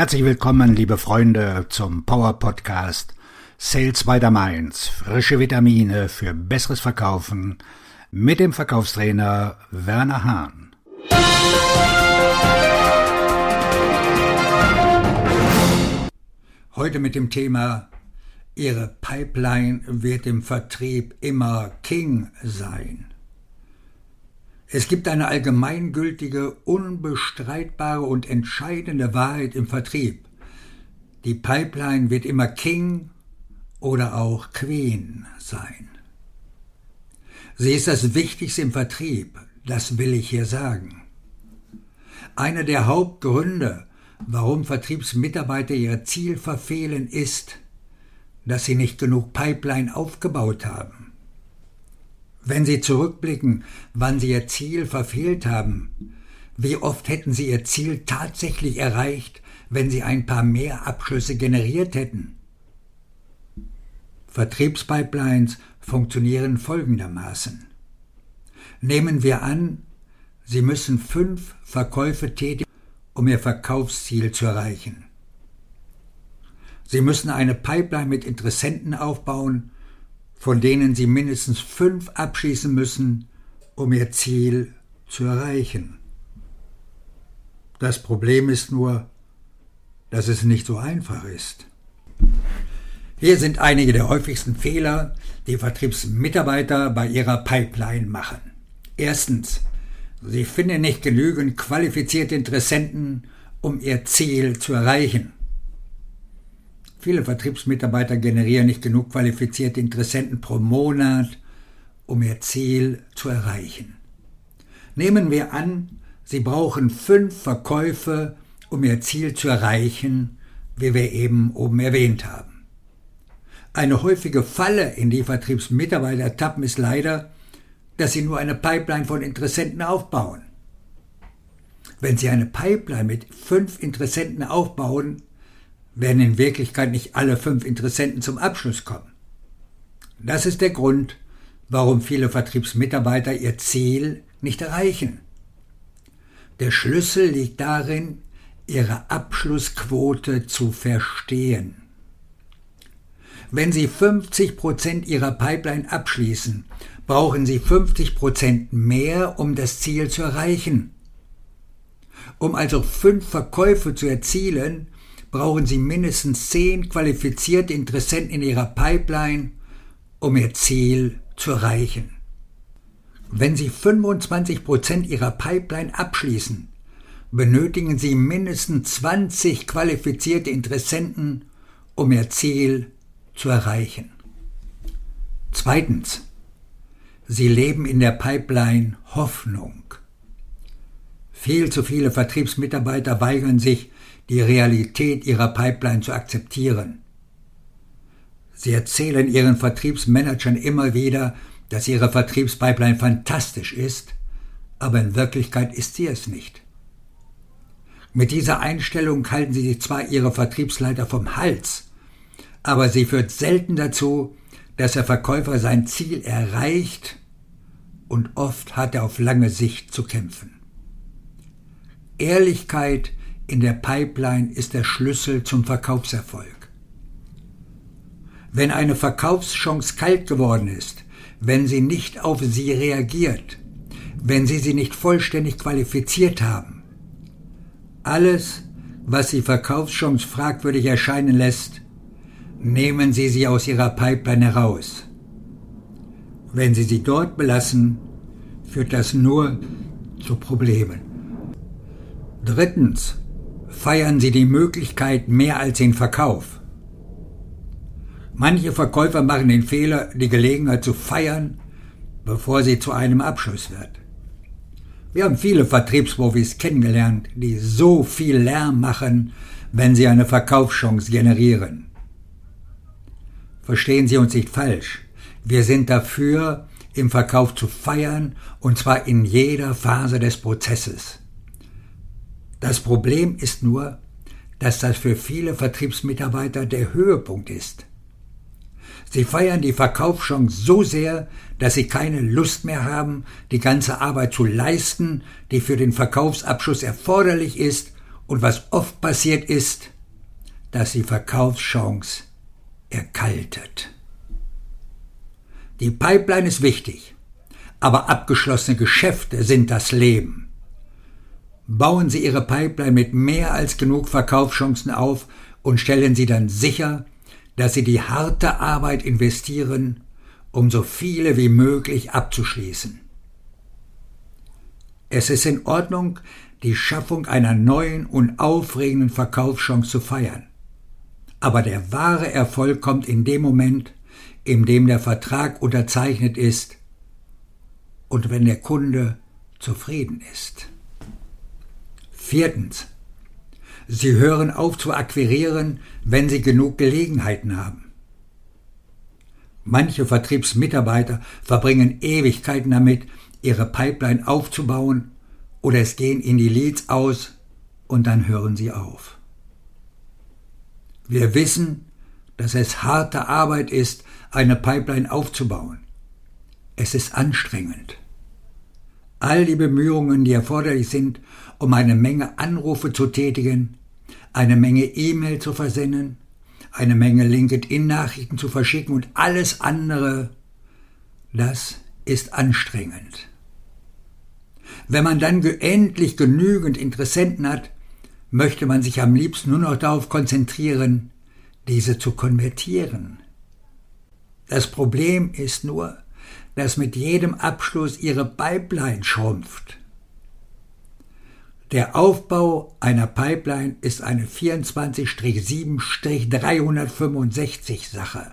Herzlich willkommen, liebe Freunde, zum Power Podcast Sales by the Mainz. Frische Vitamine für besseres Verkaufen mit dem Verkaufstrainer Werner Hahn. Heute mit dem Thema Ihre Pipeline wird im Vertrieb immer King sein. Es gibt eine allgemeingültige, unbestreitbare und entscheidende Wahrheit im Vertrieb. Die Pipeline wird immer King oder auch Queen sein. Sie ist das Wichtigste im Vertrieb, das will ich hier sagen. Einer der Hauptgründe, warum Vertriebsmitarbeiter ihr Ziel verfehlen, ist, dass sie nicht genug Pipeline aufgebaut haben. Wenn Sie zurückblicken, wann Sie Ihr Ziel verfehlt haben, wie oft hätten Sie Ihr Ziel tatsächlich erreicht, wenn Sie ein paar mehr Abschlüsse generiert hätten? Vertriebspipelines funktionieren folgendermaßen. Nehmen wir an, Sie müssen fünf Verkäufe tätigen, um Ihr Verkaufsziel zu erreichen. Sie müssen eine Pipeline mit Interessenten aufbauen, von denen sie mindestens fünf abschließen müssen, um ihr Ziel zu erreichen. Das Problem ist nur, dass es nicht so einfach ist. Hier sind einige der häufigsten Fehler, die Vertriebsmitarbeiter bei ihrer Pipeline machen. Erstens, sie finden nicht genügend qualifizierte Interessenten, um ihr Ziel zu erreichen. Viele Vertriebsmitarbeiter generieren nicht genug qualifizierte Interessenten pro Monat, um ihr Ziel zu erreichen. Nehmen wir an, Sie brauchen fünf Verkäufe, um Ihr Ziel zu erreichen, wie wir eben oben erwähnt haben. Eine häufige Falle, in die Vertriebsmitarbeiter tappen, ist leider, dass sie nur eine Pipeline von Interessenten aufbauen. Wenn Sie eine Pipeline mit fünf Interessenten aufbauen, werden in Wirklichkeit nicht alle fünf Interessenten zum Abschluss kommen. Das ist der Grund, warum viele Vertriebsmitarbeiter ihr Ziel nicht erreichen. Der Schlüssel liegt darin, ihre Abschlussquote zu verstehen. Wenn Sie 50 Prozent Ihrer Pipeline abschließen, brauchen Sie 50 Prozent mehr, um das Ziel zu erreichen. Um also fünf Verkäufe zu erzielen, brauchen Sie mindestens zehn qualifizierte Interessenten in Ihrer Pipeline, um Ihr Ziel zu erreichen. Wenn Sie 25 Prozent Ihrer Pipeline abschließen, benötigen Sie mindestens 20 qualifizierte Interessenten, um Ihr Ziel zu erreichen. Zweitens. Sie leben in der Pipeline Hoffnung. Viel zu viele Vertriebsmitarbeiter weigern sich, die Realität ihrer Pipeline zu akzeptieren. Sie erzählen ihren Vertriebsmanagern immer wieder, dass ihre Vertriebspipeline fantastisch ist, aber in Wirklichkeit ist sie es nicht. Mit dieser Einstellung halten sie sich zwar ihre Vertriebsleiter vom Hals, aber sie führt selten dazu, dass der Verkäufer sein Ziel erreicht und oft hat er auf lange Sicht zu kämpfen. Ehrlichkeit in der Pipeline ist der Schlüssel zum Verkaufserfolg. Wenn eine Verkaufschance kalt geworden ist, wenn sie nicht auf sie reagiert, wenn sie sie nicht vollständig qualifiziert haben, alles, was die Verkaufschance fragwürdig erscheinen lässt, nehmen Sie sie aus Ihrer Pipeline heraus. Wenn Sie sie dort belassen, führt das nur zu Problemen. Drittens, feiern sie die Möglichkeit mehr als den Verkauf. Manche Verkäufer machen den Fehler, die Gelegenheit zu feiern, bevor sie zu einem Abschluss wird. Wir haben viele Vertriebsprofis kennengelernt, die so viel Lärm machen, wenn sie eine Verkaufschance generieren. Verstehen Sie uns nicht falsch. Wir sind dafür, im Verkauf zu feiern, und zwar in jeder Phase des Prozesses. Das Problem ist nur, dass das für viele Vertriebsmitarbeiter der Höhepunkt ist. Sie feiern die Verkaufschance so sehr, dass sie keine Lust mehr haben, die ganze Arbeit zu leisten, die für den Verkaufsabschluss erforderlich ist, Und was oft passiert ist, dass die Verkaufschance erkaltet. Die Pipeline ist wichtig, aber abgeschlossene Geschäfte sind das Leben. Bauen Sie Ihre Pipeline mit mehr als genug Verkaufschancen auf und stellen Sie dann sicher, dass Sie die harte Arbeit investieren, um so viele wie möglich abzuschließen. Es ist in Ordnung, die Schaffung einer neuen und aufregenden Verkaufschance zu feiern. Aber der wahre Erfolg kommt in dem Moment, in dem der Vertrag unterzeichnet ist und wenn der Kunde zufrieden ist. Viertens. Sie hören auf zu akquirieren, wenn Sie genug Gelegenheiten haben. Manche Vertriebsmitarbeiter verbringen Ewigkeiten damit, ihre Pipeline aufzubauen oder es gehen in die Leads aus und dann hören sie auf. Wir wissen, dass es harte Arbeit ist, eine Pipeline aufzubauen. Es ist anstrengend. All die Bemühungen, die erforderlich sind, um eine Menge Anrufe zu tätigen, eine Menge E-Mail zu versenden, eine Menge LinkedIn-Nachrichten zu verschicken und alles andere, das ist anstrengend. Wenn man dann endlich genügend Interessenten hat, möchte man sich am liebsten nur noch darauf konzentrieren, diese zu konvertieren. Das Problem ist nur, dass mit jedem Abschluss ihre Pipeline schrumpft. Der Aufbau einer Pipeline ist eine 24-7-365 Sache.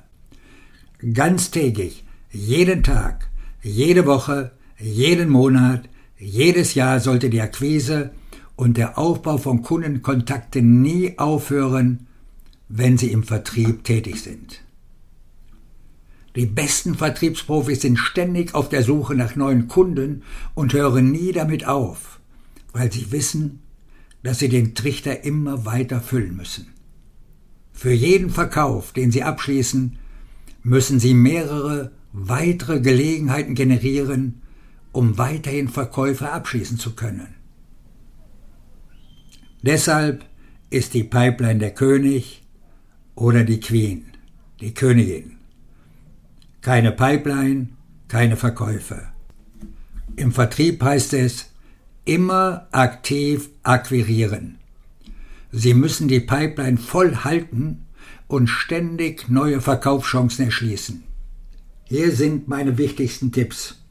Ganztägig, jeden Tag, jede Woche, jeden Monat, jedes Jahr sollte die Akquise und der Aufbau von Kundenkontakten nie aufhören, wenn sie im Vertrieb tätig sind. Die besten Vertriebsprofis sind ständig auf der Suche nach neuen Kunden und hören nie damit auf weil sie wissen, dass sie den Trichter immer weiter füllen müssen. Für jeden Verkauf, den sie abschließen, müssen sie mehrere weitere Gelegenheiten generieren, um weiterhin Verkäufe abschließen zu können. Deshalb ist die Pipeline der König oder die Queen, die Königin. Keine Pipeline, keine Verkäufe. Im Vertrieb heißt es, immer aktiv akquirieren. Sie müssen die Pipeline voll halten und ständig neue Verkaufschancen erschließen. Hier sind meine wichtigsten Tipps.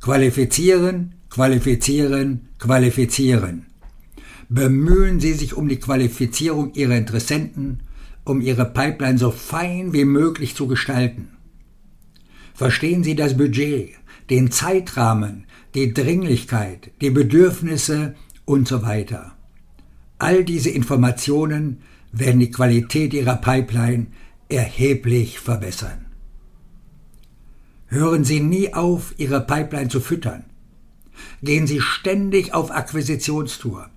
Qualifizieren, qualifizieren, qualifizieren. Bemühen Sie sich um die Qualifizierung Ihrer Interessenten, um Ihre Pipeline so fein wie möglich zu gestalten. Verstehen Sie das Budget, den Zeitrahmen, die Dringlichkeit, die Bedürfnisse und so weiter. All diese Informationen werden die Qualität Ihrer Pipeline erheblich verbessern. Hören Sie nie auf, Ihre Pipeline zu füttern. Gehen Sie ständig auf Akquisitionstour.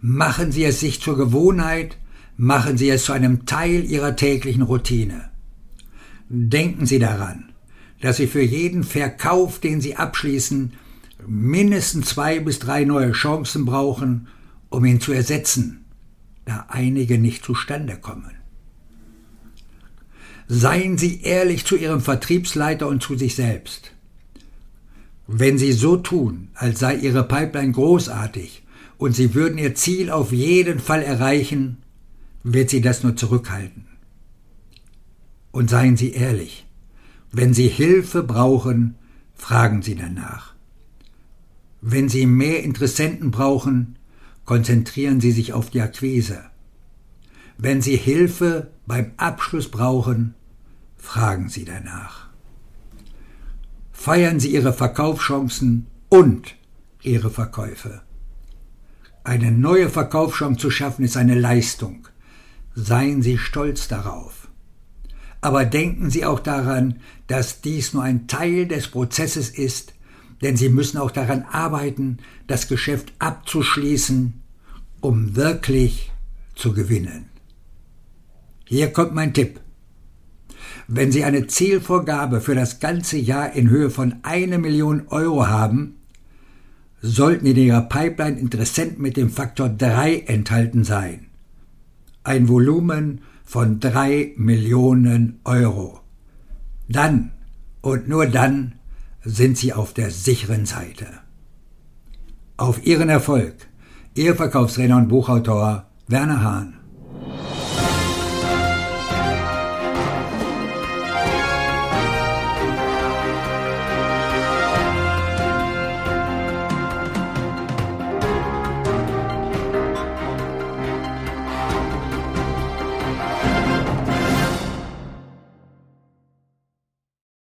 Machen Sie es sich zur Gewohnheit, machen Sie es zu einem Teil Ihrer täglichen Routine. Denken Sie daran, dass Sie für jeden Verkauf, den Sie abschließen, mindestens zwei bis drei neue Chancen brauchen, um ihn zu ersetzen, da einige nicht zustande kommen. Seien Sie ehrlich zu Ihrem Vertriebsleiter und zu sich selbst. Wenn Sie so tun, als sei Ihre Pipeline großartig und Sie würden Ihr Ziel auf jeden Fall erreichen, wird Sie das nur zurückhalten. Und seien Sie ehrlich. Wenn Sie Hilfe brauchen, fragen Sie danach. Wenn Sie mehr Interessenten brauchen, konzentrieren Sie sich auf die Akquise. Wenn Sie Hilfe beim Abschluss brauchen, fragen Sie danach. Feiern Sie Ihre Verkaufschancen und Ihre Verkäufe. Eine neue Verkaufschance zu schaffen ist eine Leistung. Seien Sie stolz darauf. Aber denken Sie auch daran, dass dies nur ein Teil des Prozesses ist, denn sie müssen auch daran arbeiten, das Geschäft abzuschließen, um wirklich zu gewinnen. Hier kommt mein Tipp. Wenn Sie eine Zielvorgabe für das ganze Jahr in Höhe von eine Million Euro haben, sollten in Ihrer Pipeline Interessenten mit dem Faktor 3 enthalten sein. Ein Volumen von 3 Millionen Euro. Dann und nur dann sind Sie auf der sicheren Seite. Auf Ihren Erfolg, Ihr Verkaufsredner und Buchautor Werner Hahn.